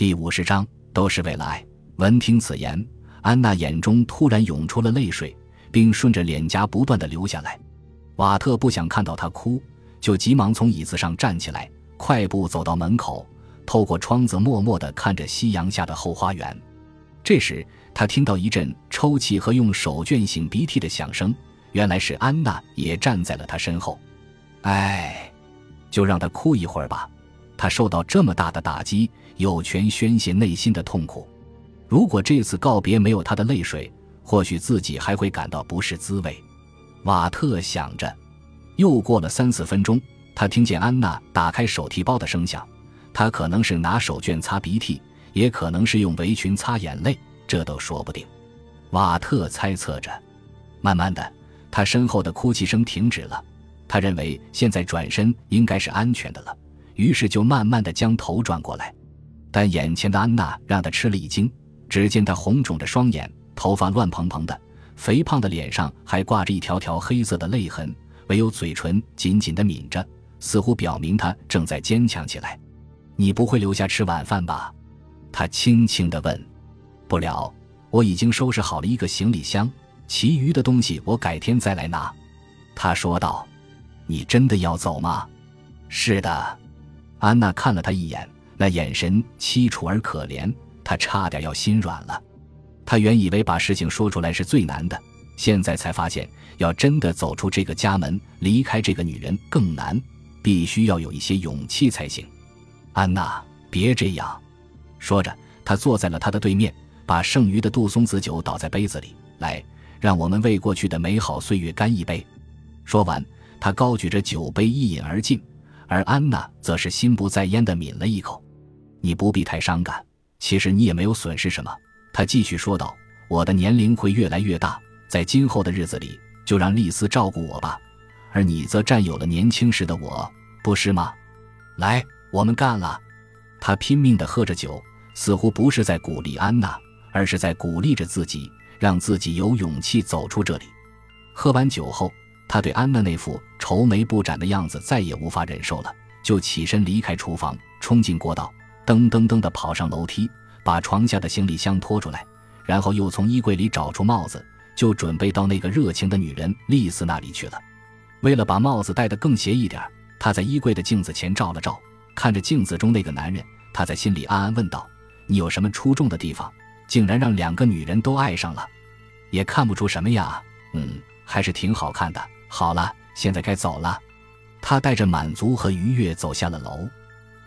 第五十章都是为了爱。闻听此言，安娜眼中突然涌出了泪水，并顺着脸颊不断的流下来。瓦特不想看到她哭，就急忙从椅子上站起来，快步走到门口，透过窗子默默的看着夕阳下的后花园。这时，他听到一阵抽泣和用手绢擤鼻涕的响声，原来是安娜也站在了他身后。唉，就让他哭一会儿吧。他受到这么大的打击，有权宣泄内心的痛苦。如果这次告别没有他的泪水，或许自己还会感到不是滋味。瓦特想着。又过了三四分钟，他听见安娜打开手提包的声响。他可能是拿手绢擦鼻涕，也可能是用围裙擦眼泪，这都说不定。瓦特猜测着。慢慢的，他身后的哭泣声停止了。他认为现在转身应该是安全的了。于是就慢慢的将头转过来，但眼前的安娜让他吃了一惊。只见她红肿着双眼，头发乱蓬蓬的，肥胖的脸上还挂着一条条黑色的泪痕，唯有嘴唇紧紧的抿着，似乎表明她正在坚强起来。你不会留下吃晚饭吧？他轻轻的问。不了，我已经收拾好了一个行李箱，其余的东西我改天再来拿。他说道。你真的要走吗？是的。安娜看了他一眼，那眼神凄楚而可怜，她差点要心软了。她原以为把事情说出来是最难的，现在才发现，要真的走出这个家门，离开这个女人更难，必须要有一些勇气才行。安娜，别这样。说着，他坐在了他的对面，把剩余的杜松子酒倒在杯子里，来，让我们为过去的美好岁月干一杯。说完，他高举着酒杯一饮而尽。而安娜则是心不在焉地抿了一口，你不必太伤感，其实你也没有损失什么。他继续说道：“我的年龄会越来越大，在今后的日子里，就让丽丝照顾我吧，而你则占有了年轻时的我，不是吗？来，我们干了！”他拼命地喝着酒，似乎不是在鼓励安娜，而是在鼓励着自己，让自己有勇气走出这里。喝完酒后。他对安娜那副愁眉不展的样子再也无法忍受了，就起身离开厨房，冲进过道，噔噔噔地跑上楼梯，把床下的行李箱拖出来，然后又从衣柜里找出帽子，就准备到那个热情的女人丽丝那里去了。为了把帽子戴得更斜一点，他在衣柜的镜子前照了照，看着镜子中那个男人，他在心里暗暗问道：“你有什么出众的地方，竟然让两个女人都爱上了？也看不出什么呀，嗯，还是挺好看的。”好了，现在该走了。他带着满足和愉悦走下了楼。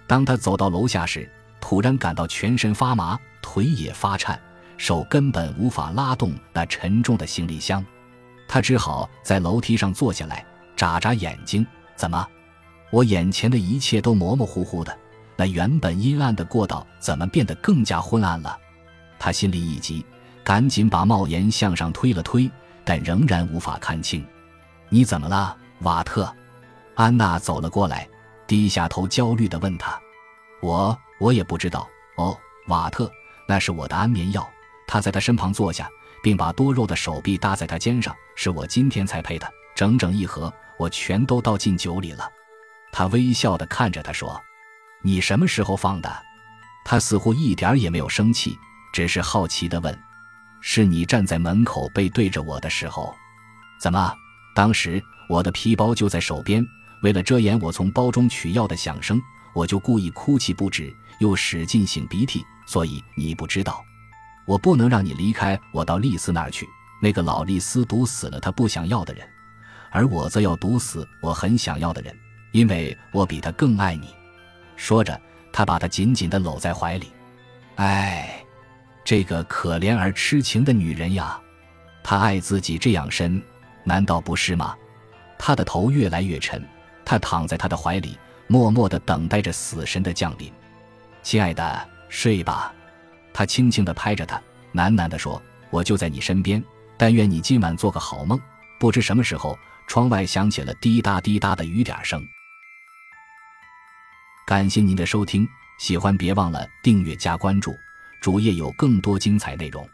当他走到楼下时，突然感到全身发麻，腿也发颤，手根本无法拉动那沉重的行李箱。他只好在楼梯上坐下来，眨眨眼睛。怎么？我眼前的一切都模模糊糊的。那原本阴暗的过道怎么变得更加昏暗了？他心里一急，赶紧把帽檐向上推了推，但仍然无法看清。你怎么了，瓦特？安娜走了过来，低下头，焦虑地问他：“我我也不知道。”哦，瓦特，那是我的安眠药。他在他身旁坐下，并把多肉的手臂搭在他肩上。是我今天才配的，整整一盒，我全都倒进酒里了。他微笑地看着他说：“你什么时候放的？”他似乎一点也没有生气，只是好奇地问：“是你站在门口背对着我的时候？怎么？”当时我的皮包就在手边，为了遮掩我从包中取药的响声，我就故意哭泣不止，又使劲擤鼻涕。所以你不知道，我不能让你离开我到丽丝那儿去。那个老丽丝毒死了她不想要的人，而我则要毒死我很想要的人，因为我比他更爱你。说着，他把她紧紧地搂在怀里。唉，这个可怜而痴情的女人呀，她爱自己这样深。难道不是吗？他的头越来越沉，他躺在他的怀里，默默地等待着死神的降临。亲爱的，睡吧。他轻轻地拍着他，喃喃地说：“我就在你身边，但愿你今晚做个好梦。”不知什么时候，窗外响起了滴答滴答的雨点声。感谢您的收听，喜欢别忘了订阅加关注，主页有更多精彩内容。